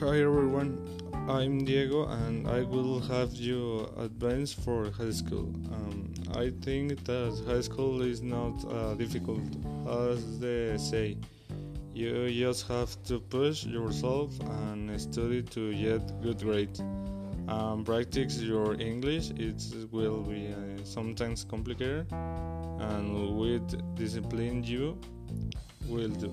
Hi everyone, I'm Diego and I will have you advance for high school. Um, I think that high school is not uh, difficult as they say. You just have to push yourself and study to get good grades. Um, practice your English, it will be uh, sometimes complicated and with discipline you will do.